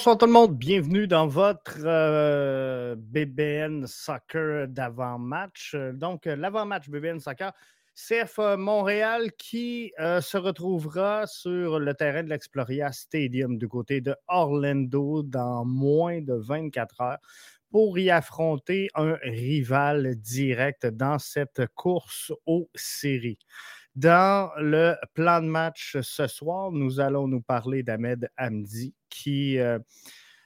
Bonsoir tout le monde, bienvenue dans votre euh, BBN Soccer d'avant-match. Donc, euh, l'avant-match BBN Soccer, CF Montréal qui euh, se retrouvera sur le terrain de l'Exploria Stadium du côté de Orlando dans moins de 24 heures pour y affronter un rival direct dans cette course aux séries. Dans le plan de match ce soir, nous allons nous parler d'Ahmed Hamdi qui euh,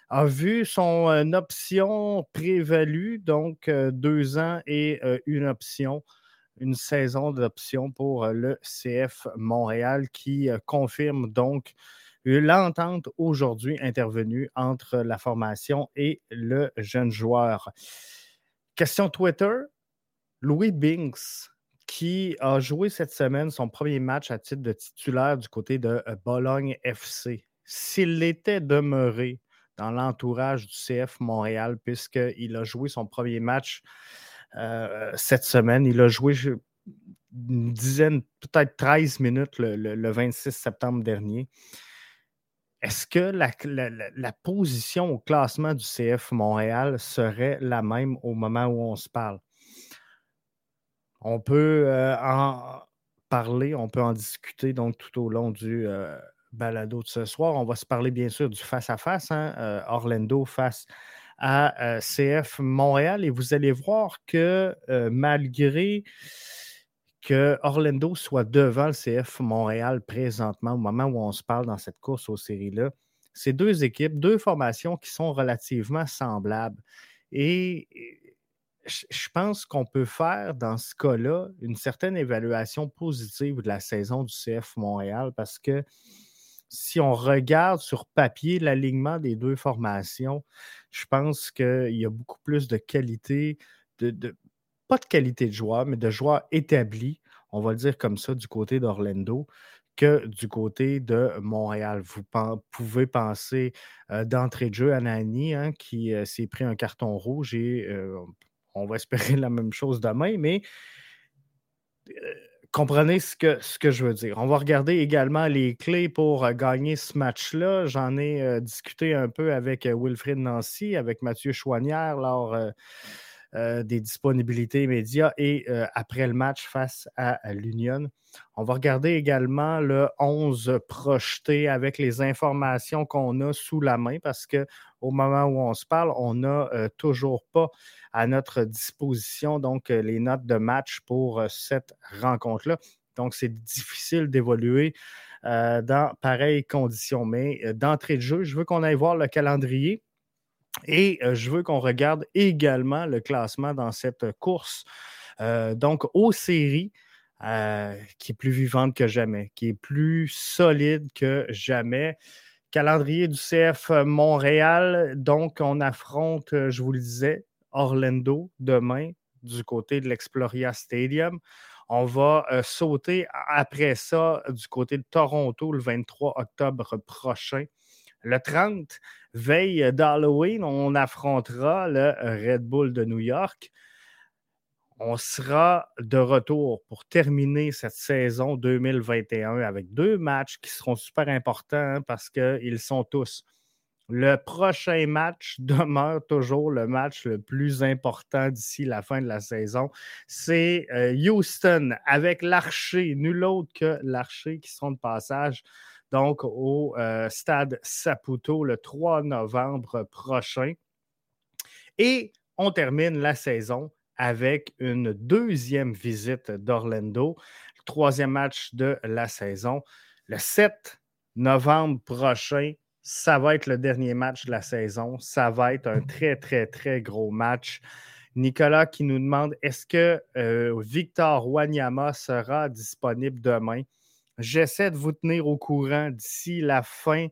a vu son euh, option prévalue, donc euh, deux ans et une option, une saison d'option pour le CF Montréal qui confirme donc l'entente aujourd'hui intervenue entre la formation et le jeune joueur. Question Twitter, Louis Binks qui a joué cette semaine son premier match à titre de titulaire du côté de euh, Bologne FC. S'il était demeuré dans l'entourage du CF Montréal, puisqu'il a joué son premier match euh, cette semaine, il a joué une dizaine, peut-être 13 minutes le, 26 septembre dernier. Est-ce que la, la, position au classement du CF Montréal serait la même au moment où on se parle? On peut euh, en parler, on peut en discuter donc tout au long du euh, balado de ce soir. On va se parler bien sûr du face-à-face, hein, euh, Orlando face à CF Montréal. Et vous allez voir que malgré que Orlando soit devant le CF Montréal présentement, au moment où on se parle dans cette course aux séries-là, c'est deux équipes, deux formations qui sont relativement semblables. Et je pense qu'on peut faire dans ce cas-là une certaine évaluation positive de la saison du CF Montréal parce que si on regarde sur papier l'alignement des deux formations, je pense qu'il y a beaucoup plus de qualité, de, pas de qualité de joueurs, mais de joueurs établis, on va le dire comme ça, du côté d'Orlando que du côté de Montréal. Vous pouvez penser euh, d'entrée de jeu à Nani, hein, qui euh, s'est pris un carton rouge et euh, on va espérer la même chose demain, mais euh, comprenez ce que, que je veux dire. On va regarder également les clés pour euh, gagner ce match-là. J'en ai euh, discuté un peu avec Wilfrid Nancy, avec Mathieu Chouanière lors des disponibilités médias et après le match face à, l'Union. On va regarder également le 11 projeté avec les informations qu'on a sous la main parce qu'au moment où on se parle, on n'a toujours pas à notre disposition donc euh, les notes de match pour euh, cette rencontre-là. Donc, c'est difficile d'évoluer euh, dans pareilles conditions. Mais d'entrée de jeu, je veux qu'on aille voir le calendrier et je veux qu'on regarde également le classement dans cette course. donc, aux séries, qui est plus vivante que jamais, qui est plus solide que jamais. Calendrier du CF Montréal, donc on affronte, je vous le disais, Orlando demain du côté de l'Exploria Stadium. On va euh, sauter après ça du côté de Toronto le 23 octobre prochain. Le 30, veille d'Halloween, on affrontera le Red Bull de New York. On sera de retour pour terminer cette saison 2021 avec deux matchs qui seront super importants parce qu'ils sont tous le prochain match demeure toujours le match le plus important d'ici la fin de la saison. C'est euh, Houston avec l'Archer, nul autre que l'Archer qui sont de passage donc au euh, stade Saputo le 3 novembre prochain. Et on termine la saison avec une deuxième visite d'Orlando, troisième match de la saison, le 7 novembre prochain ça va être le dernier match de la saison. Ça va être un très, très, très gros match. Nicolas qui nous demande est-ce que euh, Victor Wanyama sera disponible demain? J'essaie de vous tenir au courant d'ici la fin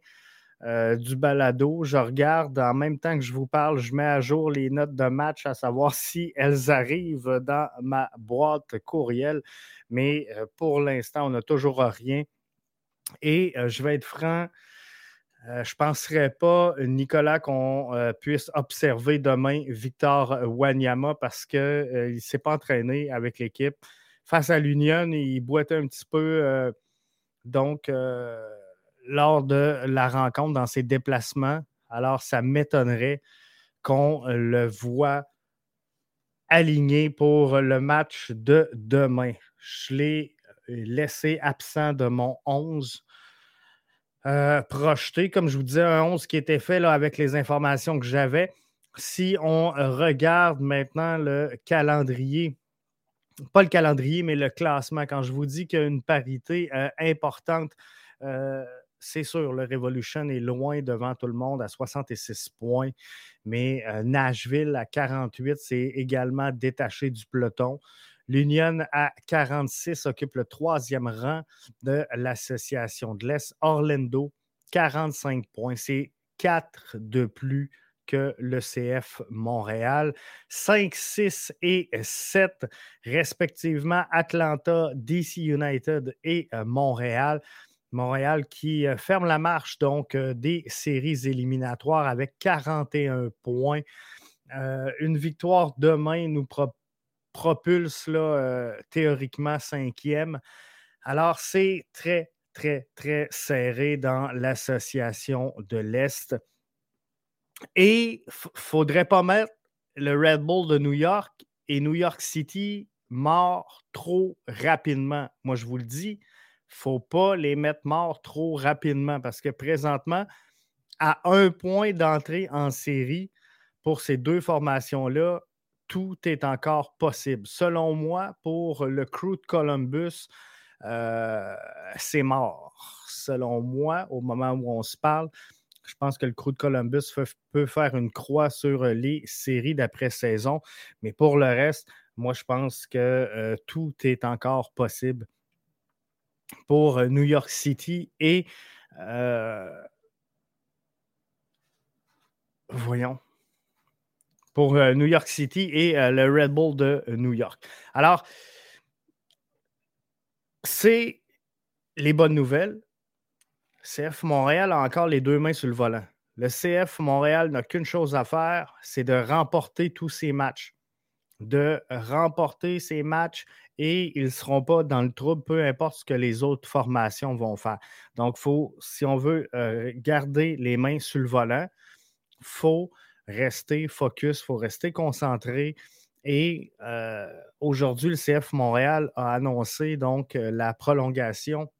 euh, du balado. Je regarde en même temps que je vous parle, je mets à jour les notes de match à savoir si elles arrivent dans ma boîte courriel. Mais euh, pour l'instant, on n'a toujours rien. Et je vais être franc, euh, je ne penserais pas, Nicolas, qu'on euh, puisse observer demain Victor Wanyama parce qu'il euh, ne s'est pas entraîné avec l'équipe. Face à l'Union, il boitait un petit peu. donc, lors de la rencontre, dans ses déplacements, Alors, ça m'étonnerait qu'on le voit aligné pour le match de demain. Je l'ai laissé absent de mon 11 euh, projeté, comme je vous disais, un 11 qui était fait là, avec les informations que j'avais. Si on regarde maintenant le calendrier, pas le calendrier, mais le classement, quand je vous dis qu'il y a une parité euh, importante, euh, c'est sûr, le Revolution est loin devant tout le monde à 66 points, mais Nashville à 48, c'est également détaché du peloton. L'Union à 46 occupe le troisième rang de l'Association de l'Est. Orlando, 45 points. C'est 4 de plus que le CF Montréal. 5, 6 et 7, respectivement, Atlanta, DC United et euh, Montréal. Montréal qui euh, ferme la marche donc euh, des séries éliminatoires avec 41 points. une victoire demain nous propulse là, euh, théoriquement cinquième. Alors, c'est très, très, très serré dans l'association de l'Est. Et il faudrait pas mettre le Red Bull de New York et New York City morts trop rapidement. Moi, je vous le dis, faut pas les mettre morts trop rapidement parce que présentement, à un point d'entrée en série pour ces deux formations-là, tout est encore possible. Selon moi, pour le crew de Columbus, euh, c'est mort. Selon moi, au moment où on se parle, je pense que le crew de Columbus peut faire une croix sur les séries d'après-saison. Mais pour le reste, moi, je pense que euh, tout est encore possible pour New York City et euh, voyons, pour euh, New York City et euh, le Red Bull de euh, New York. Alors, c'est les bonnes nouvelles. CF Montréal a encore les deux mains sur le volant. Le CF Montréal n'a qu'une chose à faire, c'est de remporter tous ces matchs. De remporter ces matchs et ils ne seront pas dans le trouble, peu importe ce que les autres formations vont faire. Donc, faut, si on veut garder les mains sur le volant, il faut rester focus, il faut rester concentré. Et euh, aujourd'hui, le CF Montréal a annoncé donc euh, la prolongation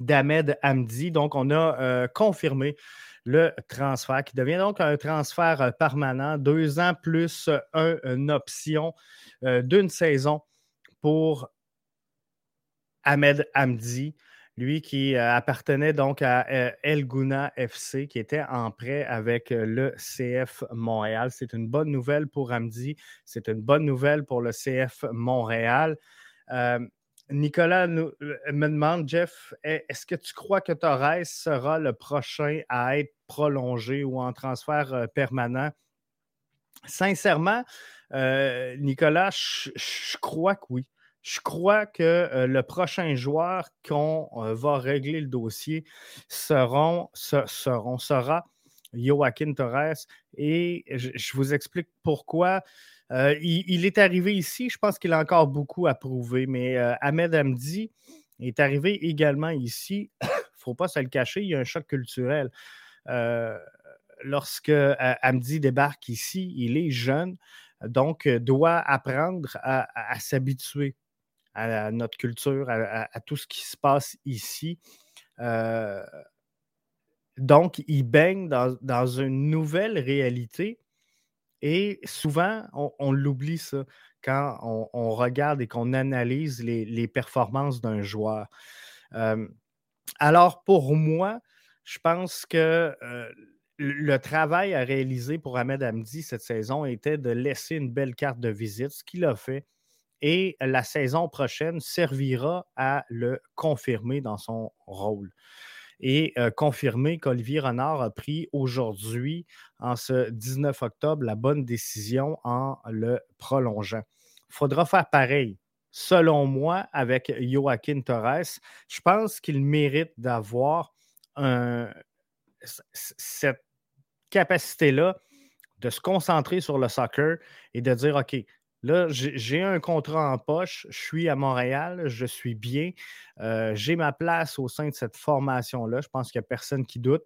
d'Ahmed Hamdi. Donc, on a euh, confirmé le transfert qui devient donc un transfert permanent, deux ans plus une option d'une saison pour Ahmed Hamdi lui qui euh, appartenait donc à euh, El Guna FC, qui était en prêt avec euh, le CF Montréal. C'est une bonne nouvelle pour Amdi, c'est une bonne nouvelle pour le CF Montréal. Nicolas nous, me demande, Jeff, est-ce que tu crois que Torres sera le prochain à être prolongé ou en transfert permanent? Sincèrement, Nicolas, je crois que oui. Je crois que euh, le prochain joueur qu'on euh, va régler le dossier seront, seront, sera Joaquin Torres. Et je, vous explique pourquoi. Euh, il, est arrivé ici, je pense qu'il a encore beaucoup à prouver, mais Ahmed Hamdi est arrivé également ici. Il ne faut pas se le cacher, il y a un choc culturel. Lorsque Hamdi débarque ici, il est jeune, donc doit apprendre à s'habituer à, notre culture, à, tout ce qui se passe ici. Euh, donc, il baigne dans, une nouvelle réalité et souvent, on, l'oublie ça quand on, regarde et qu'on analyse les, performances d'un joueur. Euh, alors, pour moi, je pense que euh, le travail à réaliser pour Ahmed Hamdi cette saison était de laisser une belle carte de visite, ce qu'il a fait et la saison prochaine servira à le confirmer dans son rôle. Et euh, confirmer qu'Olivier Renard a pris aujourd'hui, en ce 19 octobre, la bonne décision en le prolongeant. Il faudra faire pareil. Selon moi, avec Joaquin Torres, je pense qu'il mérite d'avoir cette capacité-là de se concentrer sur le soccer et de dire, OK, Là, j'ai un contrat en poche, je suis à Montréal, je suis bien, euh, j'ai ma place au sein de cette formation-là. Je pense qu'il n'y a personne qui doute.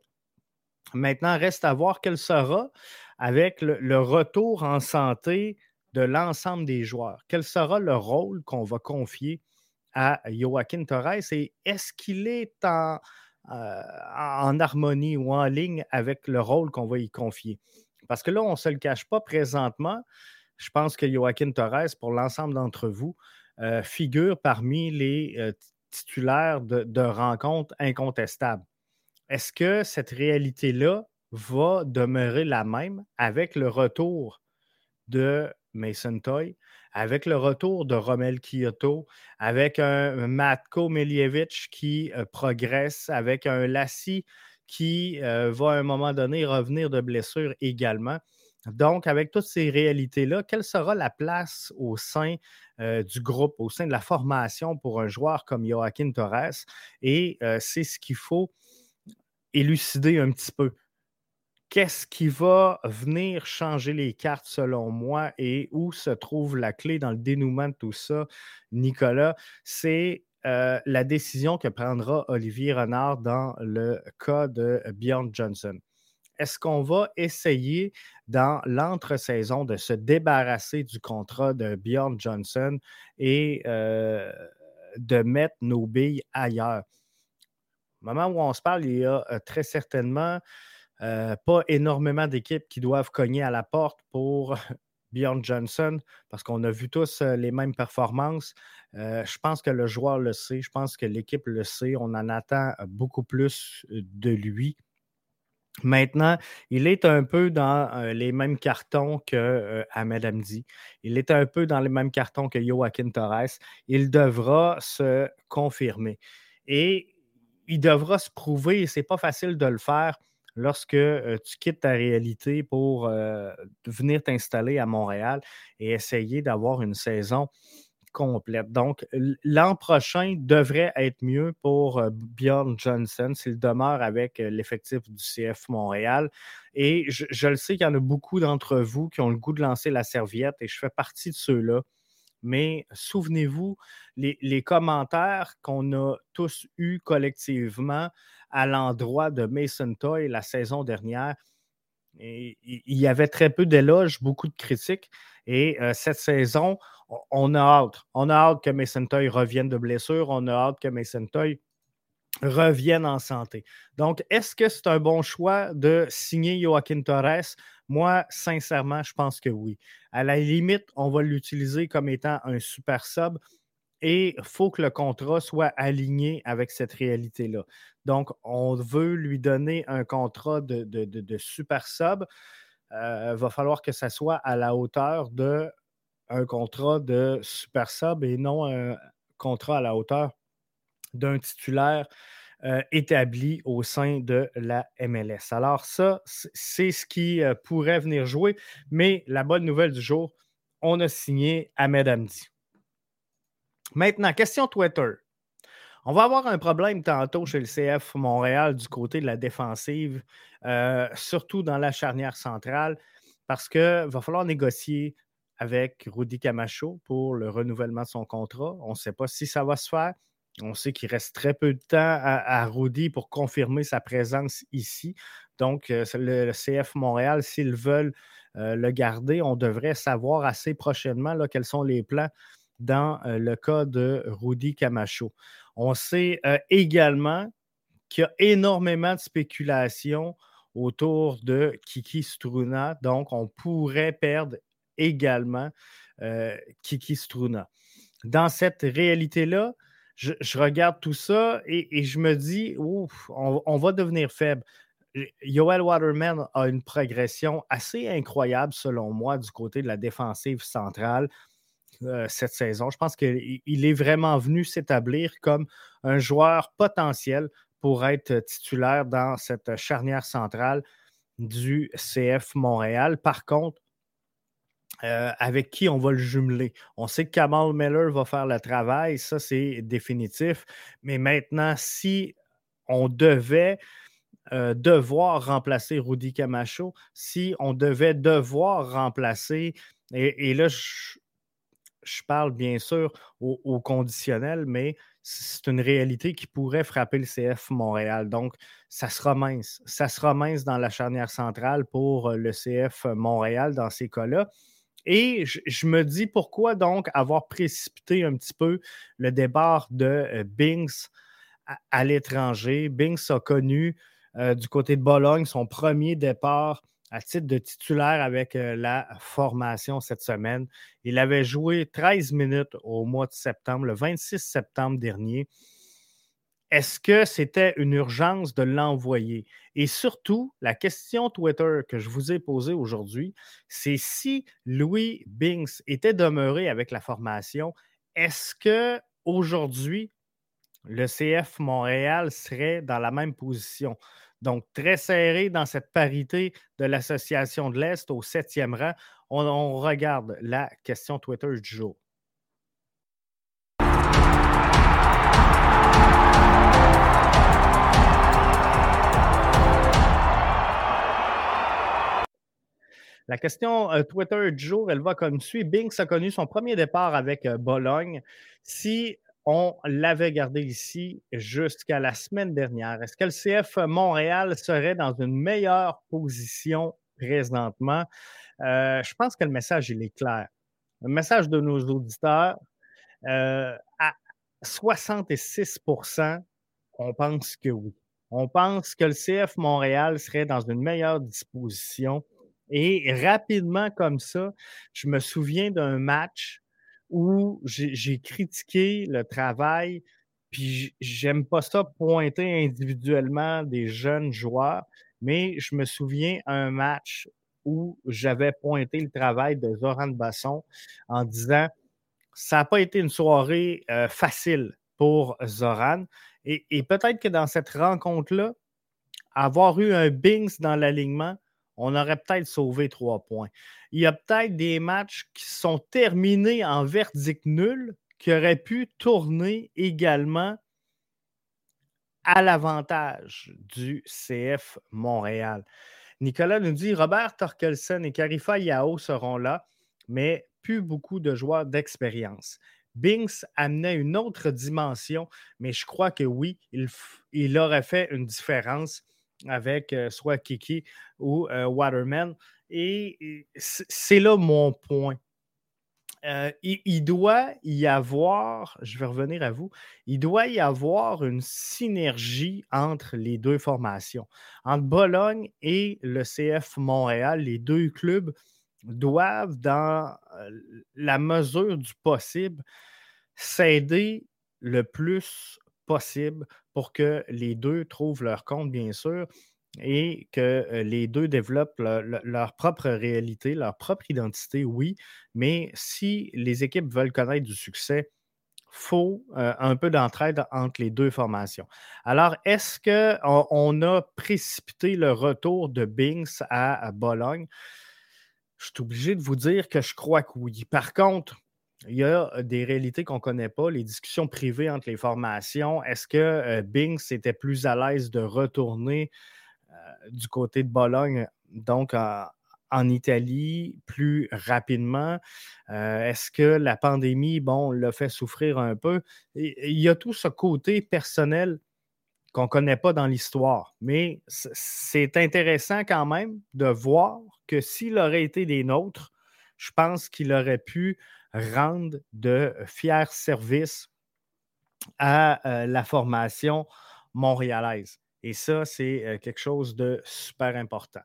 Maintenant, reste à voir quel sera avec le, retour en santé de l'ensemble des joueurs. Quel sera le rôle qu'on va confier à Joaquin Torres et est-ce qu'il est en, en harmonie ou en ligne avec le rôle qu'on va y confier? Parce que là, on ne se le cache pas présentement. Je pense que Joaquin Torres, pour l'ensemble d'entre vous, euh, figure parmi les euh, titulaires de rencontres incontestables. Est-ce que cette réalité-là va demeurer la même avec le retour de Mason Toy, avec le retour de Romel Kyoto, avec un Matko Miljevic qui euh, progresse, avec un Lassie qui euh, va à un moment donné revenir de blessure également. Donc, avec toutes ces réalités-là, quelle sera la place au sein euh, du groupe, au sein de la formation pour un joueur comme Joaquin Torres? Et c'est ce qu'il faut élucider un petit peu. Qu'est-ce qui va venir changer les cartes selon moi et où se trouve la clé dans le dénouement de tout ça, Nicolas? C'est euh, la décision que prendra Olivier Renard dans le cas de Bjorn Johnson. Est-ce qu'on va essayer dans l'entre-saison de se débarrasser du contrat de Bjorn Johnson et euh, de mettre nos billes ailleurs? Au moment où on se parle, il y a euh, très certainement euh, pas énormément d'équipes qui doivent cogner à la porte pour Bjorn Johnson parce qu'on a vu tous euh, les mêmes performances. je pense que le joueur le sait, je pense que l'équipe le sait. On en attend beaucoup plus de lui. Maintenant, il est un peu dans les mêmes cartons que Ahmed Hamdi. Il est un peu dans les mêmes cartons que Joaquin Torres. Il devra se confirmer. Et il devra se prouver, et ce n'est pas facile de le faire lorsque tu quittes ta réalité pour venir t'installer à Montréal et essayer d'avoir une saison complète. Donc, l'an prochain devrait être mieux pour Bjorn Johnson s'il demeure avec l'effectif du CF Montréal. Et je, je le sais qu'il y en a beaucoup d'entre vous qui ont le goût de lancer la serviette et je fais partie de ceux-là mais souvenez-vous, les, commentaires qu'on a tous eus collectivement à l'endroit de Mason Toy la saison dernière, il y avait très peu d'éloges, beaucoup de critiques. Et euh, cette saison, on a hâte. On a hâte que Mason Toy revienne de blessure. On a hâte que Mason Toy revienne en santé. Donc, est-ce que c'est un bon choix de signer Joaquin Torres? Moi, sincèrement, je pense que oui. À la limite, on va l'utiliser comme étant un super sub et il faut que le contrat soit aligné avec cette réalité-là. Donc, on veut lui donner un contrat de, super sub. Il euh, va falloir que ça soit à la hauteur d'un contrat de super sub et non un contrat à la hauteur d'un titulaire euh, établi au sein de la MLS. Alors ça, c'est ce qui euh, pourrait venir jouer, mais la bonne nouvelle du jour, on a signé Ahmed Hamdi. Maintenant, question Twitter. On va avoir un problème tantôt chez le CF Montréal du côté de la défensive, euh, surtout dans la charnière centrale, parce qu'il va falloir négocier avec Rudy Camacho pour le renouvellement de son contrat. On ne sait pas si ça va se faire. On sait qu'il reste très peu de temps à, Rudy pour confirmer sa présence ici. Donc, euh, le, CF Montréal, s'ils veulent euh, le garder, on devrait savoir assez prochainement là, quels sont les plans dans euh, le cas de Rudy Camacho. On sait également qu'il y a énormément de spéculations autour de Kiki Struna. Donc, on pourrait perdre également Kiki Struna. Dans cette réalité-là, je, regarde tout ça et, je me dis, ouf, on, va devenir faible. Yoel Waterman a une progression assez incroyable, selon moi, du côté de la défensive centrale euh, cette saison. Je pense qu'il est vraiment venu s'établir comme un joueur potentiel pour être titulaire dans cette charnière centrale du CF Montréal. Par contre, euh, avec qui on va le jumeler? On sait que Kamal Miller va faire le travail, ça c'est définitif. Mais maintenant, si on devait euh, devoir remplacer Rudy Camacho, si on devait devoir remplacer, et, là, je, je parle bien sûr au, conditionnel, mais c'est une réalité qui pourrait frapper le CF Montréal. Donc, ça sera mince. Ça sera mince dans la charnière centrale pour le CF Montréal dans ces cas-là. Et je, me dis pourquoi donc avoir précipité un petit peu le départ de euh, Binks à, l'étranger. Binks a connu euh, du côté de Bologne son premier départ à titre de titulaire avec euh, la formation cette semaine. Il avait joué 13 minutes au mois de septembre, le 26 septembre dernier. Est-ce que c'était une urgence de l'envoyer? Et surtout, la question Twitter que je vous ai posée aujourd'hui, c'est si Louis Binks était demeuré avec la formation, est-ce que aujourd'hui le CF Montréal serait dans la même position? Donc, très serré dans cette parité de l'Association de l'Est au septième rang. on regarde la question Twitter du jour. La question euh, Twitter du jour, elle va comme suit. Binks a connu son premier départ avec euh, Bologne. Si on l'avait gardé ici jusqu'à la semaine dernière, est-ce que le CF Montréal serait dans une meilleure position présentement? Euh, je pense que le message, il est clair. Le message de nos auditeurs, à 66% on pense que oui. On pense que le CF Montréal serait dans une meilleure disposition et rapidement comme ça, je me souviens d'un match où j'ai critiqué le travail, puis j'aime pas ça pointer individuellement des jeunes joueurs, mais je me souviens un match où j'avais pointé le travail de Zoran Basson en disant ça n'a pas été une soirée euh, facile pour Zoran. Et, et peut-être que dans cette rencontre-là, avoir eu un Bings dans l'alignement, on aurait peut-être sauvé trois points. Il y a peut-être des matchs qui sont terminés en verdict nul qui auraient pu tourner également à l'avantage du CF Montréal. Nicolas nous dit Robert Torkelsen et Carifa Yao seront là, mais plus beaucoup de joueurs d'expérience. Binks amenait une autre dimension, mais je crois que oui, il, il aurait fait une différence avec euh, soit Kiki ou euh, Waterman. Et, c'est là mon point. Euh, il, doit y avoir, je vais revenir à vous, il doit y avoir une synergie entre les deux formations. Entre Bologne et le CF Montréal, les deux clubs doivent, dans la mesure du possible, s'aider le plus possible pour que les deux trouvent leur compte, bien sûr, et que euh, les deux développent leur, propre réalité, leur propre identité, oui, mais si les équipes veulent connaître du succès, faut euh, un peu d'entraide entre les deux formations. Alors, est-ce qu'on on a précipité le retour de Binks à, à Bologne? Je suis obligé de vous dire que je crois que oui. Par contre, il y a des réalités qu'on ne connaît pas, les discussions privées entre les formations. Est-ce que euh, était plus à l'aise de retourner euh, du côté de Bologne, donc en Italie, plus rapidement? Euh, est-ce que la pandémie, bon, l'a fait souffrir un peu? Il y a tout ce côté personnel qu'on ne connaît pas dans l'histoire. Mais c'est intéressant quand même de voir que s'il aurait été des nôtres, je pense qu'il aurait pu rendre de fiers services à euh, la formation montréalaise. Et ça, c'est euh, quelque chose de super important.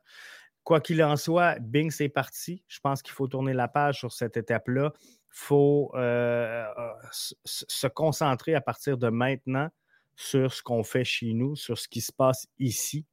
Quoi qu'il en soit, Bing, c'est parti. Je pense qu'il faut tourner la page sur cette étape-là. Il faut euh, se concentrer à partir de maintenant sur ce qu'on fait chez nous, sur ce qui se passe ici.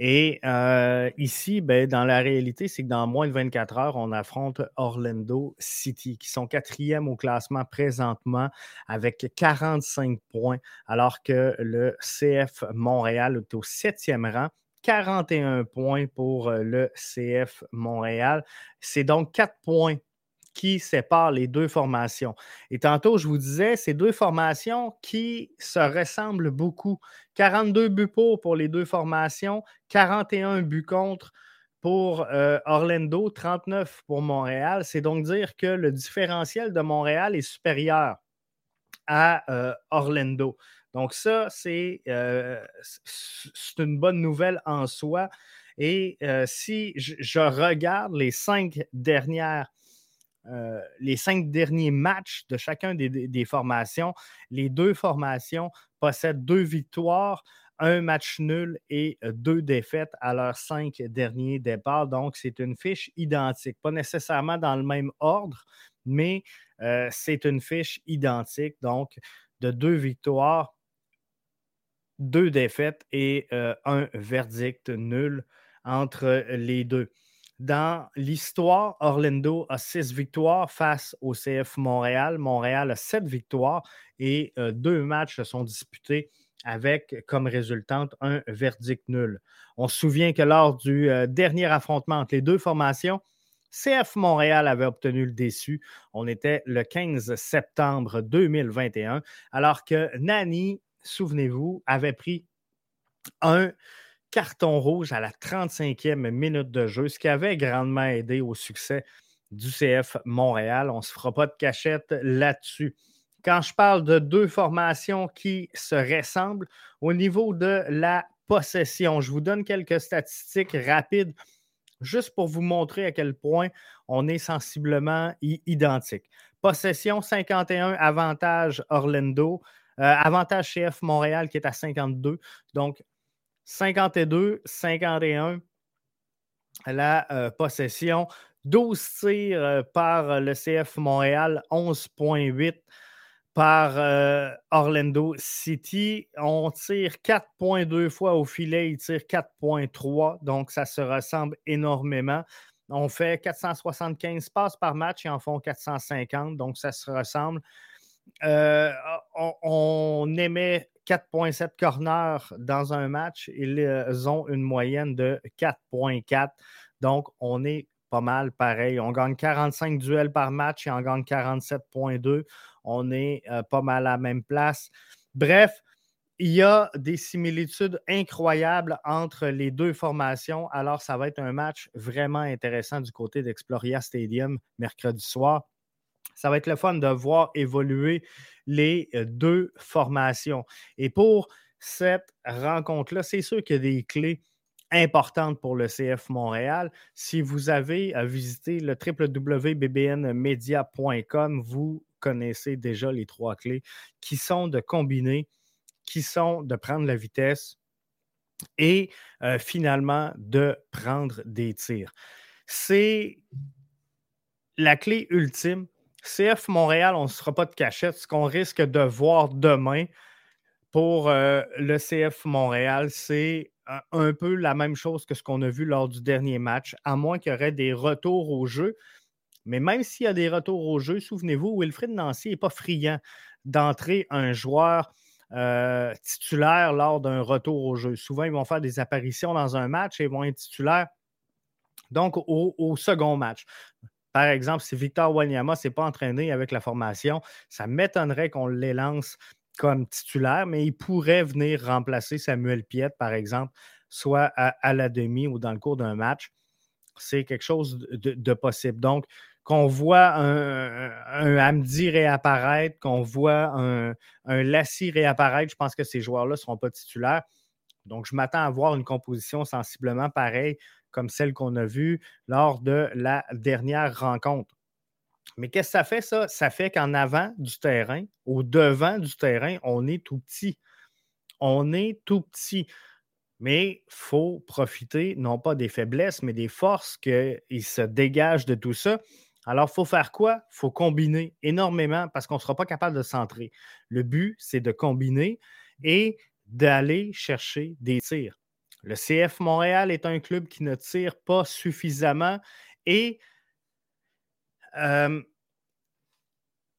Et euh, ici, ben, dans la réalité, c'est que dans moins de 24 heures, on affronte Orlando City, qui sont quatrième au classement présentement avec 45 points, alors que le CF Montréal est au septième rang. 41 points pour euh, le CF Montréal. C'est donc 4 points qui sépare les deux formations. Et tantôt, je vous disais, ces deux formations qui se ressemblent beaucoup. 42 buts pour pour les deux formations, 41 buts contre pour euh, Orlando, 39 pour Montréal. C'est donc dire que le différentiel de Montréal est supérieur à euh, Orlando. Donc ça, c'est une bonne nouvelle en soi. Et si je, regarde les cinq dernières les cinq derniers matchs de chacun des, formations, les deux formations possèdent deux victoires, un match nul et deux défaites à leurs cinq derniers départs. Donc, c'est une fiche identique. Pas nécessairement dans le même ordre, mais c'est une fiche identique. Donc, de deux victoires, deux défaites et un verdict nul entre les deux. Dans l'histoire, Orlando a six victoires face au CF Montréal. Montréal a sept victoires et deux matchs se sont disputés avec comme résultante un verdict nul. On se souvient que lors du dernier affrontement entre les deux formations, CF Montréal avait obtenu le déçu. On était le 15 septembre 2021, alors que Nani, souvenez-vous, avait pris un carton rouge à la 35e minute de jeu, ce qui avait grandement aidé au succès du CF Montréal. On ne se fera pas de cachette là-dessus. Quand je parle de deux formations qui se ressemblent au niveau de la possession, je vous donne quelques statistiques rapides juste pour vous montrer à quel point on est sensiblement identique. Possession 51, avantage Orlando, euh, avantage CF Montréal qui est à 52. Donc, 52, 51 la euh, possession. 12 tirs euh, par le CF Montréal, 11,8 par euh, Orlando City. On tire 4,2 fois au filet, il tire 4,3, donc ça se ressemble énormément. On fait 475 passes par match, ils en font 450, donc ça se ressemble. On, on, émet 4,7 corners dans un match. Ils euh, ont une moyenne de 4,4. Donc, on est pas mal pareil. On gagne 45 duels par match et on gagne 47,2. On est euh, pas mal à la même place. Bref, il y a des similitudes incroyables entre les deux formations. Alors, ça va être un match vraiment intéressant du côté d'Exploria Stadium mercredi soir. Ça va être le fun de voir évoluer les euh, deux formations. Et pour cette rencontre-là, c'est sûr qu'il y a des clés importantes pour le CF Montréal. Si vous avez à visiter le www.bbnmedia.com, vous connaissez déjà les trois clés qui sont de combiner, qui sont de prendre la vitesse et euh, finalement de prendre des tirs. C'est la clé ultime CF Montréal, on ne se fera pas de cachette. Ce qu'on risque de voir demain pour euh, le CF Montréal, c'est un, peu la même chose que ce qu'on a vu lors du dernier match, à moins qu'il y aurait des retours au jeu. Mais même s'il y a des retours au jeu, souvenez-vous, Wilfred Nancy n'est pas friand d'entrer un joueur euh, titulaire lors d'un retour au jeu. Souvent, ils vont faire des apparitions dans un match et vont être titulaires donc au second match. Par exemple, si Victor Wanyama ne s'est pas entraîné avec la formation, ça m'étonnerait qu'on les lance comme titulaire, mais il pourrait venir remplacer Samuel Piette, par exemple, soit à, la demi ou dans le cours d'un match. C'est quelque chose de, possible. Donc, qu'on voit un, un, Hamdi réapparaître, qu'on voit un, un Lassie réapparaître, je pense que ces joueurs-là ne seront pas titulaires. Donc, je m'attends à voir une composition sensiblement pareille comme celle qu'on a vue lors de la dernière rencontre. Mais qu'est-ce que ça fait, ça? Ça fait qu'en avant du terrain, au devant du terrain, on est tout petit. On est tout petit. Mais il faut profiter, non pas des faiblesses, mais des forces qui se dégagent de tout ça. Alors, il faut faire quoi? Il faut combiner énormément parce qu'on ne sera pas capable de centrer. Le but, c'est de combiner et d'aller chercher des tirs. Le CF Montréal est un club qui ne tire pas suffisamment et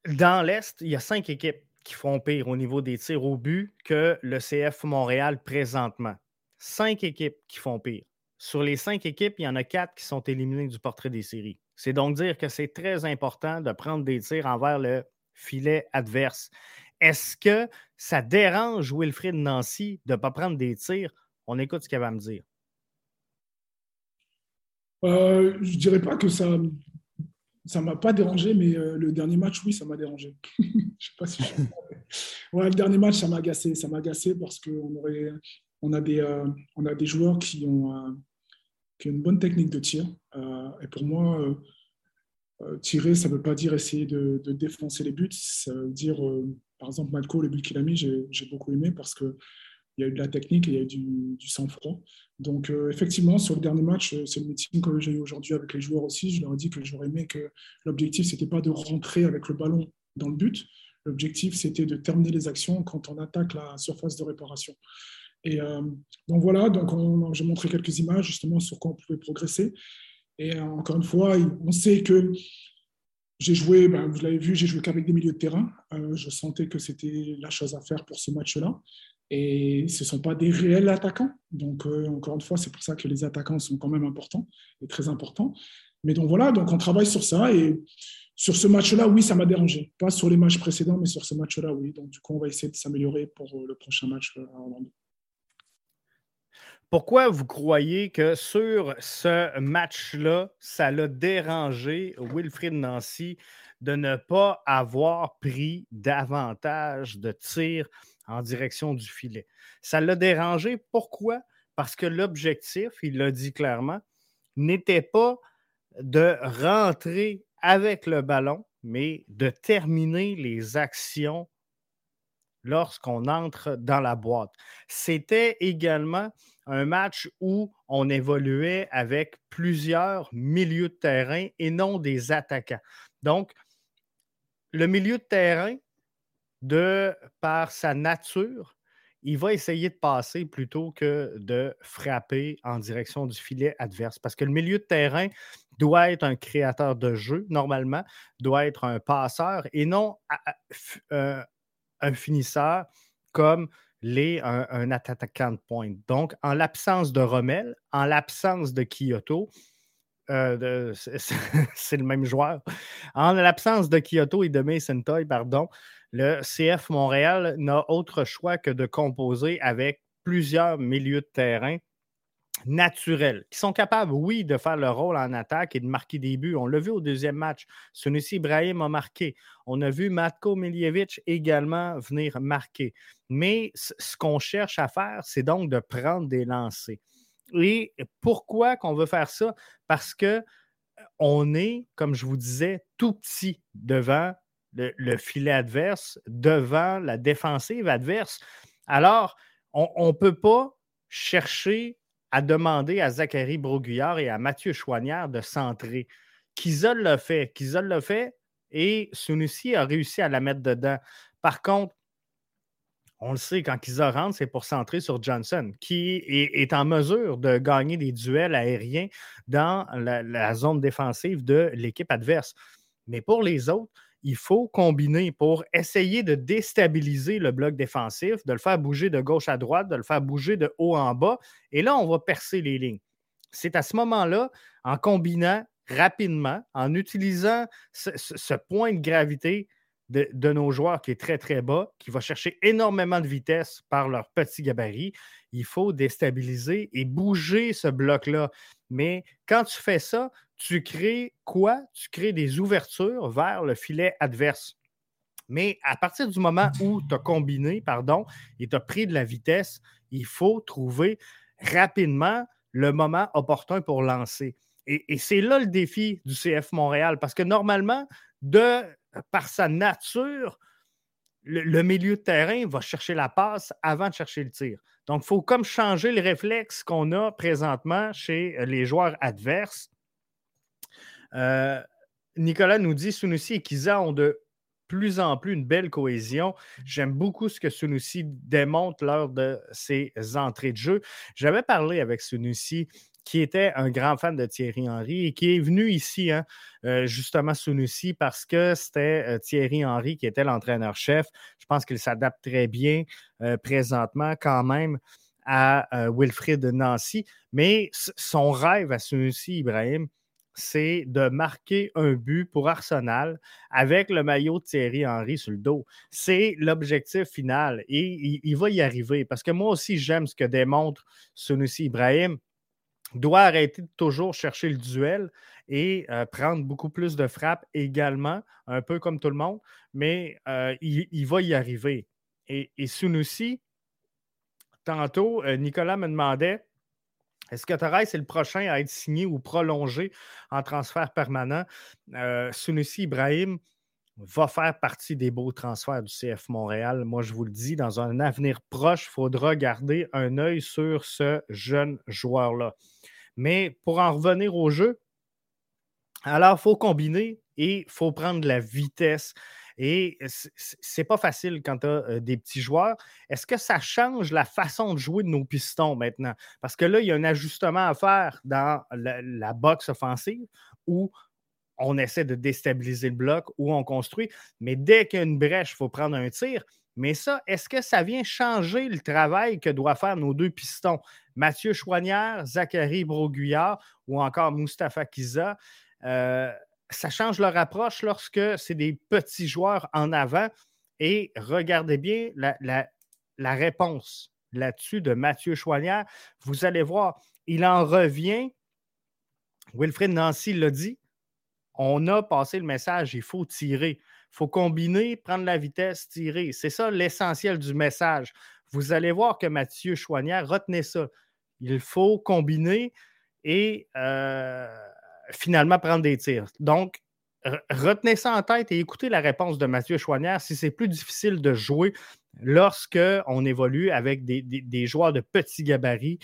dans l'Est, il y a cinq équipes qui font pire au niveau des tirs au but que le CF Montréal présentement. Cinq équipes qui font pire. Sur les cinq équipes, il y en a quatre qui sont éliminées du portrait des séries. C'est donc dire que c'est très important de prendre des tirs envers le filet adverse. Est-ce que ça dérange Wilfrid Nancy de ne pas prendre des tirs? On écoute ce qu'elle va me dire. euh, Je dirais pas que ça ça m'a pas dérangé, mais euh, le dernier match, oui, ça m'a dérangé. je sais pas si je... ouais, le dernier match, ça m'a agacé. Ça m'a agacé parce qu'on aurait, on a des, euh, on a des joueurs qui ont, qui ont une bonne technique de tir. et pour moi, tirer, ça ne veut pas dire essayer de, de, défoncer les buts. Ça veut dire, par exemple, Malco, le but qu'il a mis, j'ai beaucoup aimé parce que il y a eu de la technique et il y a eu du, du sang-froid. Donc, euh, effectivement, sur le dernier match, euh, c'est le meeting que j'ai eu aujourd'hui avec les joueurs aussi. Je leur ai dit que j'aurais aimé que l'objectif, ce n'était pas de rentrer avec le ballon dans le but. L'objectif, c'était de terminer les actions quand on attaque la surface de réparation. Et euh, donc voilà, donc j'ai montré quelques images justement sur quoi on pouvait progresser. Et encore une fois, on sait que j'ai joué, ben, vous l'avez vu, j'ai joué qu'avec des milieux de terrain. je sentais que c'était la chose à faire pour ce match-là. Et ce ne sont pas des réels attaquants. Donc, euh, encore une fois, c'est pour ça que les attaquants sont quand même importants et très importants. Mais donc voilà, donc on travaille sur ça. Et sur ce match-là, oui, ça m'a dérangé. Pas sur les matchs précédents, mais sur ce match-là, oui. Donc du coup, on va essayer de s'améliorer pour euh, le prochain match euh, à Orlando. Pourquoi vous croyez que sur ce match-là, ça l'a dérangé Wilfried Nancy de ne pas avoir pris davantage de tirs en direction du filet. Ça l'a dérangé. Pourquoi? Parce que l'objectif, il l'a dit clairement, n'était pas de rentrer avec le ballon, mais de terminer les actions lorsqu'on entre dans la boîte. C'était également un match où on évoluait avec plusieurs milieux de terrain et non des attaquants. Donc, le milieu de terrain, de par sa nature, il va essayer de passer plutôt que de frapper en direction du filet adverse. Parce que le milieu de terrain doit être un créateur de jeu, normalement, doit être un passeur et non euh, un finisseur comme l'est un, attaquant de pointe. Donc, en l'absence de Rommel, en l'absence de Kyoto, euh, c'est le même joueur. En l'absence de Kyoto et de Mason Toy, pardon, le CF Montréal n'a autre choix que de composer avec plusieurs milieux de terrain naturels, qui sont capables, oui, de faire le rôle en attaque et de marquer des buts. On l'a vu au deuxième match. Sunusi Ibrahim a marqué. On a vu Matko Miljevic également venir marquer. Mais ce qu'on cherche à faire, c'est donc de prendre des lancers. Et pourquoi qu'on veut faire ça? Parce que on est, comme je vous disais, tout petit devant le, filet adverse devant la défensive adverse. Alors, on ne peut pas chercher à demander à Zachary Broguillard et à Mathieu Chouanière de centrer. Kizol l'a fait. Kizol l'a fait et Sunusi a réussi à la mettre dedans. Par contre, on le sait, quand Kizol rentre, c'est pour centrer sur Johnson, qui est, en mesure de gagner des duels aériens dans la zone défensive de l'équipe adverse. Mais pour les autres, il faut combiner pour essayer de déstabiliser le bloc défensif, de le faire bouger de gauche à droite, de le faire bouger de haut en bas. Et là, on va percer les lignes. C'est à ce moment-là, en combinant rapidement, en utilisant ce, point de gravité de, nos joueurs qui est très, très bas, qui va chercher énormément de vitesse par leur petit gabarit, il faut déstabiliser et bouger ce bloc-là. Mais quand tu fais ça, tu crées quoi? Tu crées des ouvertures vers le filet adverse. Mais à partir du moment où tu as combiné, pardon, et tu as pris de la vitesse, il faut trouver rapidement le moment opportun pour lancer. Et, c'est là le défi du CF Montréal, parce que normalement, par sa nature, le, milieu de terrain va chercher la passe avant de chercher le tir. Donc, il faut comme changer le réflexe qu'on a présentement chez les joueurs adverses euh, Nicolas nous dit Sunusi et Kiza ont de plus en plus une belle cohésion. J'aime beaucoup ce que Sunusi démontre lors de ses entrées de jeu. J'avais parlé avec Sunusi qui était un grand fan de Thierry Henry et qui est venu ici, hein, euh, justement, Sunusi, parce que c'était euh, Thierry Henry qui était l'entraîneur-chef. Je pense qu'il s'adapte très bien présentement quand même à Wilfrid Nancy. Mais son rêve à Sunusi Ibrahim, c'est de marquer un but pour Arsenal avec le maillot de Thierry Henry sur le dos. C'est l'objectif final et il, va y arriver parce que moi aussi, j'aime ce que démontre Sunusi Ibrahim. doit arrêter de toujours chercher le duel et euh, prendre beaucoup plus de frappes également, un peu comme tout le monde, mais euh, il, va y arriver. Et, et Sunusi, tantôt, euh, Nicolas me demandait est-ce que Torres est le prochain à être signé ou prolongé en transfert permanent? Sunusi Ibrahim va faire partie des beaux transferts du CF Montréal. Moi, je vous le dis, dans un avenir proche, il faudra garder un œil sur ce jeune joueur-là. Mais pour en revenir au jeu, alors il faut combiner et il faut prendre de la vitesse. Et c'est pas facile quand tu as euh, des petits joueurs. Est-ce que ça change la façon de jouer de nos pistons maintenant? Parce que là, il y a un ajustement à faire dans la, boxe offensive où on essaie de déstabiliser le bloc, où on construit. Mais dès qu'il y a une brèche, il faut prendre un tir. Mais ça, est-ce que ça vient changer le travail que doivent faire nos deux pistons? Mathieu Chouanière, Zachary Broguillard ou encore Mustapha Kiza. Euh, ça change leur approche lorsque c'est des petits joueurs en avant. Et regardez bien la, réponse là-dessus de Mathieu Chouanière. Vous allez voir, il en revient. Wilfred Nancy l'a dit. On a passé le message, il faut tirer. Il faut combiner, prendre la vitesse, tirer. C'est ça l'essentiel du message. Vous allez voir que Mathieu Chouanière, retenez ça. Il faut combiner et euh, finalement prendre des tirs. Donc, retenez ça en tête et écoutez la réponse de Mathieu Chouanière si c'est plus difficile de jouer lorsque on évolue avec des, joueurs de petits gabarits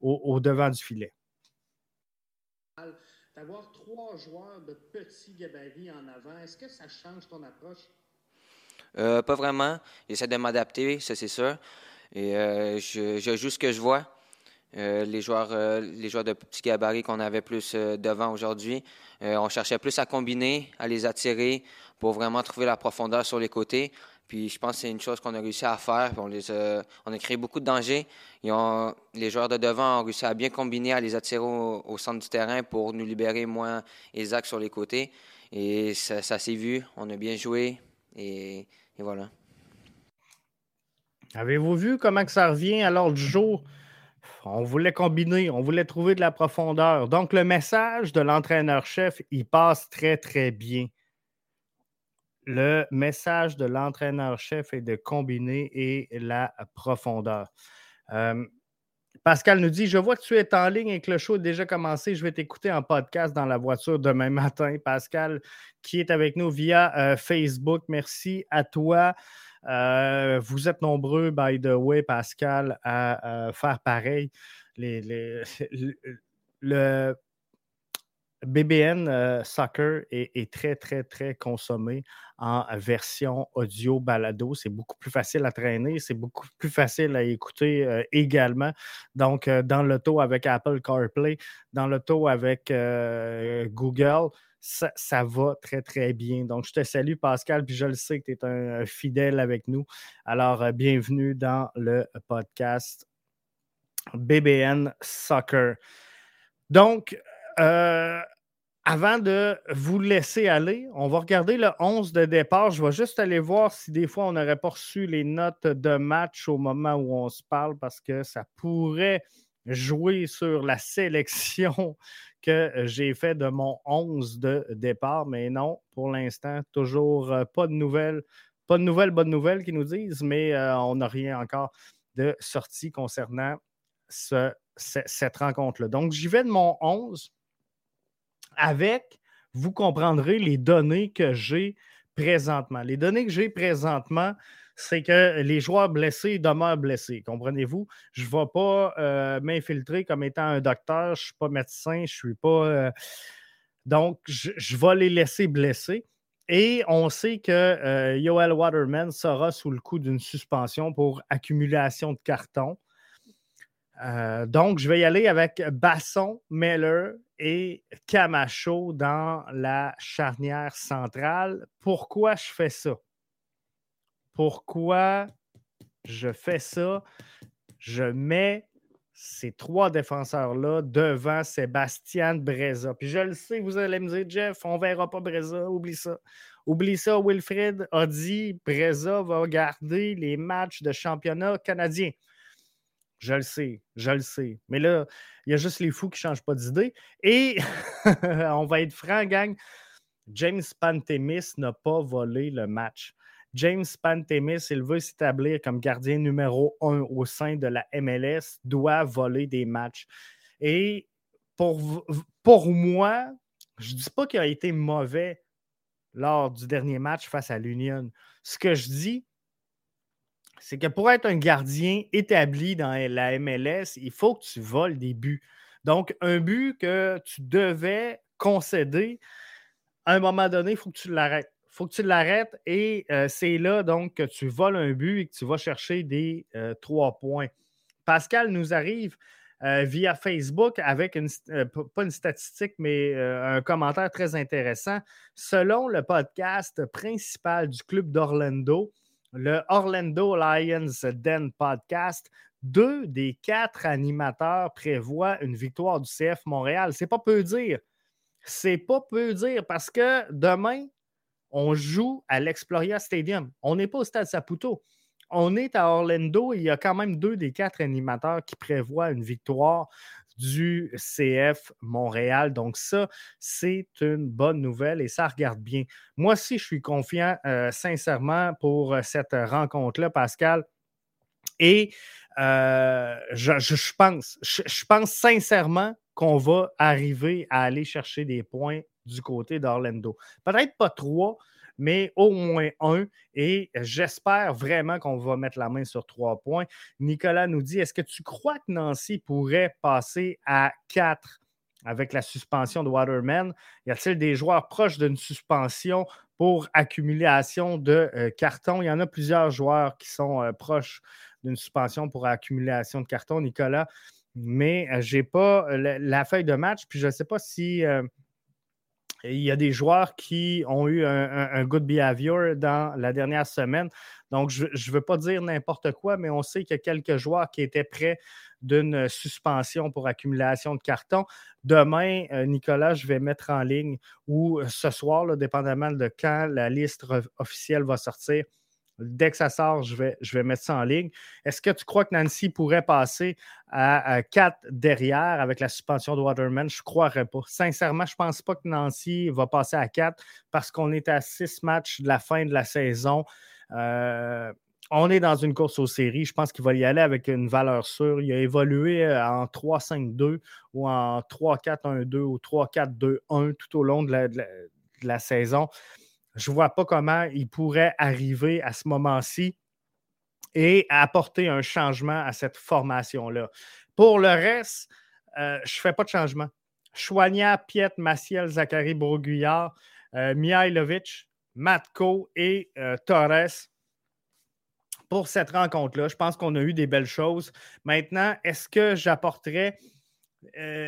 au, devant du filet. D'avoir trois joueurs de petits gabarits en avant, est-ce que ça change ton approche? Euh, pas vraiment. J'essaie de m'adapter, ça c'est sûr. Et euh, je, je, joue ce que je vois. Euh, les, joueurs, euh, les joueurs de petits gabarits qu'on avait plus euh, devant aujourd'hui, on cherchait plus à combiner, à les attirer pour vraiment trouver la profondeur sur les côtés. Puis je pense que c'est une chose qu'on a réussi à faire. On, a créé beaucoup de dangers. les joueurs de devant ont réussi à bien combiner, à les attirer au, centre du terrain pour nous libérer moins Isaac sur les côtés. Et ça, s'est vu. On a bien joué. Et, et voilà. Avez-vous vu comment que ça revient à l'ordre du jour? On voulait combiner, on voulait trouver de la profondeur. Donc, le message de l'entraîneur-chef, il passe très, très bien. Le message de l'entraîneur-chef est de combiner et la profondeur. Euh, Pascal nous dit Je vois que tu es en ligne et que le show est déjà commencé. Je vais t'écouter en podcast dans la voiture demain matin. Pascal, qui est avec nous via euh, Facebook. Merci à toi. Euh, vous êtes nombreux, by the way, Pascal, à, faire pareil. le BBN euh, Soccer est, très, très, très consommé en version audio balado. C'est beaucoup plus facile à traîner, c'est beaucoup plus facile à écouter euh, également. Donc, dans l'auto avec Apple CarPlay, dans l'auto avec Google, ça, va très, très bien. Donc, je te salue, Pascal, puis je le sais que tu es un, fidèle avec nous. Alors, euh, bienvenue dans le podcast BBN Soccer. Donc, euh, avant de vous laisser aller, on va regarder le 11 de départ. Je vais juste aller voir si des fois on n'aurait pas reçu les notes de match au moment où on se parle parce que ça pourrait jouer sur la sélection que j'ai fait de mon 11 de départ, mais non, pour l'instant, toujours euh, pas de nouvelles. Pas de nouvelles, bonnes nouvelles qui nous disent, mais euh, on n'a rien encore de sorti concernant cette rencontre-là. Donc, j'y vais de mon 11 avec, vous comprendrez les données que j'ai présentement. Les données que j'ai présentement, c'est que les joueurs blessés demeurent blessés. Comprenez-vous? Je ne vais pas euh, m'infiltrer comme étant un docteur. Je ne suis pas médecin. Je ne suis pas. Euh, donc, je, vais les laisser blessés. Et on sait que euh, Yoel Waterman sera sous le coup d'une suspension pour accumulation de cartons. donc, je vais y aller avec Basson, Meller et Camacho dans la charnière centrale. Pourquoi je fais ça? Pourquoi je fais ça? Je mets ces trois défenseurs-là devant Sébastien Breza. Puis je le sais, vous allez me dire, Jeff, on ne verra pas Breza, oublie ça. Oublie ça, Wilfred a dit, Breza va garder les matchs de championnat canadien. Je le sais, je le sais. Mais là, il y a juste les fous qui ne changent pas d'idée. Et on va être franc, gang. James Pantemis n'a pas volé le match. James Pantemis, s'il veut s'établir comme gardien numéro un au sein de la MLS, doit voler des matchs. Et pour, pour moi, je ne dis pas qu'il a été mauvais lors du dernier match face à l'Union. Ce que je dis, c'est que pour être un gardien établi dans la MLS, il faut que tu voles des buts. Donc, un but que tu devais concéder, à un moment donné, il faut que tu l'arrêtes. Faut que tu l'arrêtes et euh, c'est là donc que tu voles un but et que tu vas chercher des euh, trois points. Pascal nous arrive euh, via Facebook avec une, pas une statistique, mais un commentaire très intéressant. Selon le podcast principal du club d'Orlando, le Orlando Lions Den podcast, deux des quatre animateurs prévoient une victoire du CF Montréal. C'est pas peu dire. C'est pas peu dire parce que demain, on joue à l'Exploria Stadium. On n'est pas au stade Saputo. On est à Orlando et il y a quand même deux des quatre animateurs qui prévoient une victoire du CF Montréal. Donc ça, c'est une bonne nouvelle et ça regarde bien. Moi aussi, je suis confiant euh, sincèrement pour euh, cette rencontre-là, Pascal. Et euh, je, pense, je, pense sincèrement qu'on va arriver à aller chercher des points du côté d'Orlando. Peut-être pas trois, mais au moins un. Et j'espère vraiment qu'on va mettre la main sur trois points. Nicolas nous dit est-ce que tu crois que Nancy pourrait passer à quatre avec la suspension de Waterman? Y a-t-il des joueurs proches d'une suspension pour accumulation de euh, cartons? Il y en a plusieurs joueurs qui sont euh, proches d'une suspension pour accumulation de cartons, Nicolas. Mais euh, je n'ai pas la, feuille de match, puis je ne sais pas si il y a des joueurs qui ont eu un, good behavior dans la dernière semaine. Donc, je ne veux pas dire n'importe quoi, mais on sait qu'il y a quelques joueurs qui étaient prêts d'une suspension pour accumulation de cartons. Demain, euh, Nicolas, je vais mettre en ligne ou ce soir, dépendamment de quand la liste officielle va sortir, Dès que ça sort, je vais, mettre ça en ligne. Est-ce que tu crois que Nancy pourrait passer à, 4 derrière avec la suspension de Waterman? Je ne croirais pas. Sincèrement, je ne pense pas que Nancy va passer à 4 parce qu'on est à 6 matchs de la fin de la saison. Euh, on est dans une course aux séries. Je pense qu'il va y aller avec une valeur sûre. Il a évolué euh, en 3-5-2 ou en 3-4-1-2 ou 3-4-2-1 tout au long de la saison. Je ne vois pas comment il pourrait arriver à ce moment-ci et apporter un changement à cette formation-là. Pour le reste, euh, je ne fais pas de changement. Chouania, Piet, Maciel, Zachary Broguillard, euh, Mihailovic, Matko et euh, Torres pour cette rencontre-là. Je pense qu'on a eu des belles choses. Maintenant, est-ce que j'apporterais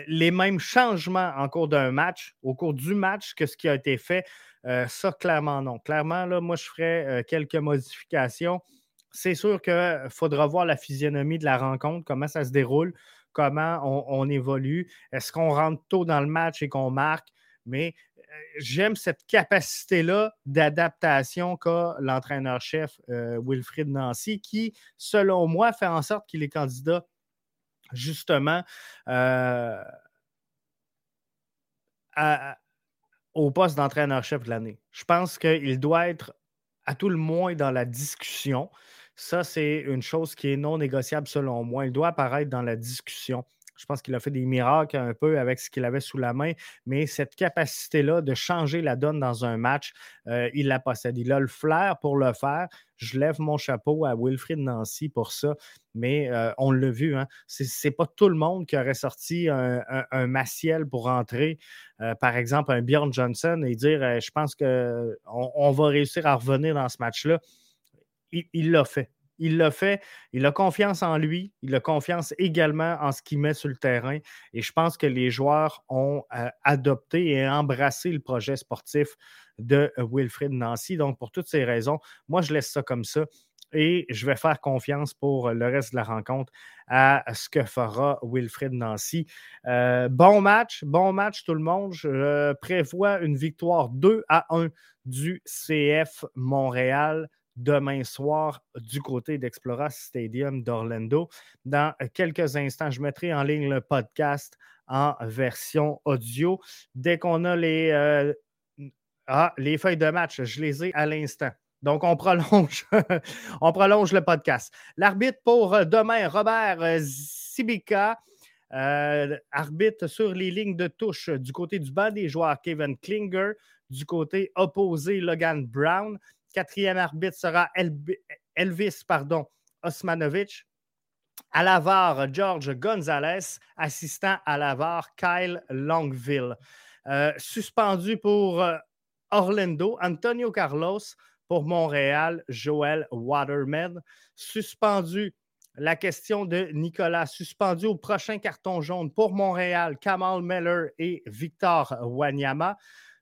les mêmes changements en cours d'un match, au cours du match, que ce qui a été fait? Euh, ça, clairement, non. Clairement, là, moi, je ferais euh, quelques modifications. C'est sûr qu'il faudra voir la physionomie de la rencontre, comment ça se déroule, comment on, évolue. Est-ce qu'on rentre tôt dans le match et qu'on marque? Mais euh, j'aime cette capacité-là d'adaptation qu'a l'entraîneur-chef Wilfried Nancy, qui, selon moi, fait en sorte qu'il est candidat justement à, au poste d'entraîneur-chef de l'année. Je pense qu'il doit être à tout le moins dans la discussion. Ça, c'est une chose qui est non négociable selon moi. Il doit apparaître dans la discussion. Je pense qu'il a fait des miracles un peu avec ce qu'il avait sous la main, mais cette capacité-là de changer la donne dans un match, euh, il la possède. Il a le flair pour le faire. Je lève mon chapeau à Wilfried Nancy pour ça, mais euh, on l'a vu, hein, ce n'est pas tout le monde qui aurait sorti un, un, Maciel pour rentrer, euh, par exemple, un Bjorn Johnson et dire je pense qu'on on va réussir à revenir dans ce match-là. Il l'a fait. Il l'a fait. Il a confiance en lui. Il a confiance également en ce qu'il met sur le terrain. Et je pense que les joueurs ont euh, adopté et embrassé le projet sportif de euh, Wilfred Nancy. Donc, pour toutes ces raisons, moi, je laisse ça comme ça. Et je vais faire confiance pour le reste de la rencontre à ce que fera Wilfred Nancy. Euh, bon match, bon match tout le monde. Je prévois une victoire 2 à 1 du CF Montréal demain soir du côté d'Explora Stadium d'Orlando. Dans quelques instants, je mettrai en ligne le podcast en version audio. Dès qu'on a les, euh, ah, les feuilles de match, je les ai à l'instant. Donc, on prolonge, on prolonge le podcast. L'arbitre pour demain, Robert Sibica. Euh, arbitre sur les lignes de touche du côté du bas des joueurs, Kevin Klinger. Du côté opposé, Logan Brown. Quatrième arbitre sera Elvis pardon, Osmanovic. À l'avare, George Gonzalez. Assistant à l'avare, Kyle Longville. Euh, suspendu pour euh, Orlando, Antonio Carlos. Pour Montréal, Joel Waterman. Suspendu la question de Nicolas, suspendu au prochain carton jaune pour Montréal, Kamal Meller et Victor Wanyama,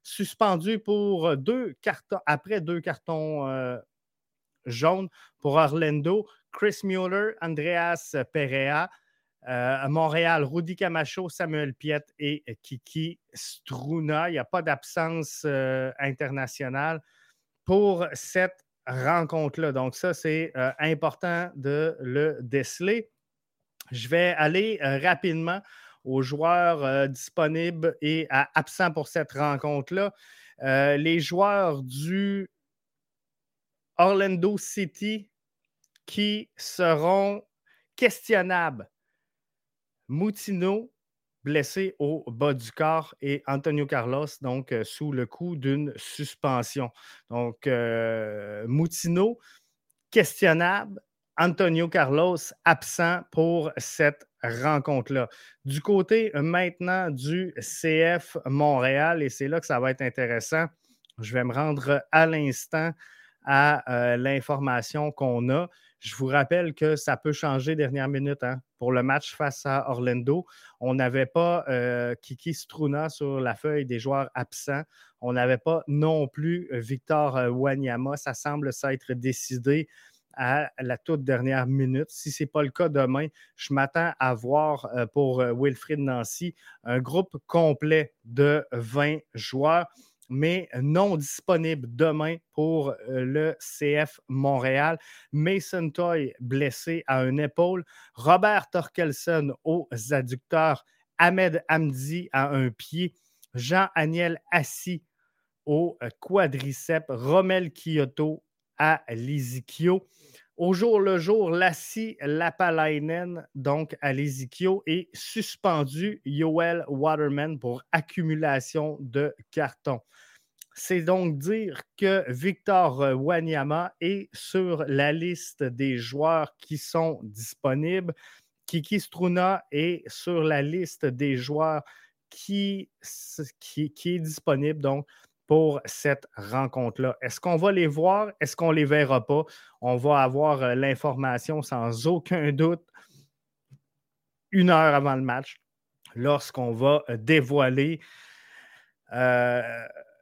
suspendu pour deux cartons, après deux cartons euh, jaunes pour Orlando, Chris Mueller, Andreas Perea, euh, Montréal, Rudy Camacho, Samuel Piet et Kiki Struna. Il n'y a pas d'absence euh, internationale pour cette rencontre-là. Donc, ça, c'est euh, important de le déceler. Je vais aller euh, rapidement aux joueurs euh, disponibles et absents pour cette rencontre-là. les joueurs du Orlando City qui seront questionnables. Moutino, blessé au bas du corps et Antonio Carlos, donc euh, sous le coup d'une suspension. Donc, euh, Moutino, questionnable. Antonio Carlos, absent pour cette rencontre-là. Du côté euh, maintenant du CF Montréal, et c'est là que ça va être intéressant, je vais me rendre à l'instant à l'information qu'on a. Je vous rappelle que ça peut changer dernière minute. Hein. Pour le match face à Orlando, on n'avait pas euh, Kiki Struna sur la feuille des joueurs absents. On n'avait pas non plus euh, Victor euh, Wanyama. Ça semble s'être décidé à la toute dernière minute. Si ce n'est pas le cas demain, je m'attends à voir pour Wilfried Nancy un groupe complet de 20 joueurs mais non disponible demain pour euh, le CF Montréal. Mason Toy blessé à une épaule. Robert Torkelson aux adducteurs. Ahmed Hamdi à un pied. Jean-Aniel Assis au euh, quadriceps. Romel Kyoto à l'Isikio. Au jour le jour, Lassi Lapalainen, donc à l'Ezekiel, est suspendu Yoel Waterman pour accumulation de cartons. C'est donc dire que Victor Wanyama est sur la liste des joueurs qui sont disponibles. Kiki Struna est sur la liste des joueurs qui, qui, qui est disponible. Donc, pour cette rencontre-là. Est-ce qu'on va les voir? Est-ce qu'on les verra pas? On va avoir euh, l'information sans aucun doute une heure avant le match lorsqu'on va euh, dévoiler euh,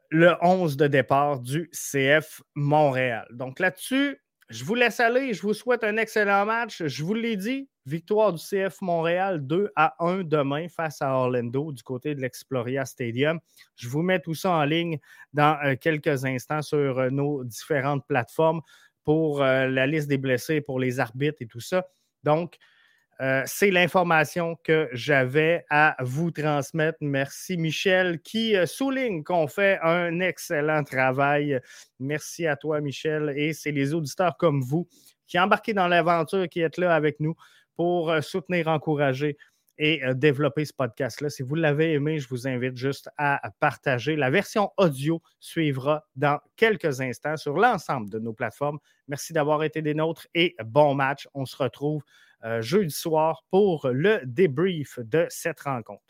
le 11 de départ du CF Montréal. Donc là-dessus, je vous laisse aller. Je vous souhaite un excellent match. Je vous l'ai dit, victoire du CF Montréal 2 à 1 demain face à Orlando du côté de l'Exploria Stadium. Je vous mets tout ça en ligne dans euh, quelques instants sur euh, nos différentes plateformes pour euh, la liste des blessés, pour les arbitres et tout ça. Donc, c'est l'information que j'avais à vous transmettre. Merci Michel qui souligne qu'on fait un excellent travail. Merci à toi Michel et c'est les auditeurs comme vous qui embarquez dans l'aventure, qui êtes là avec nous pour euh, soutenir, encourager et développer ce podcast-là. Si vous l'avez aimé, je vous invite juste à partager. La version audio suivra dans quelques instants sur l'ensemble de nos plateformes. Merci d'avoir été des nôtres et bon match. On se retrouve euh, jeudi soir pour le débrief de cette rencontre.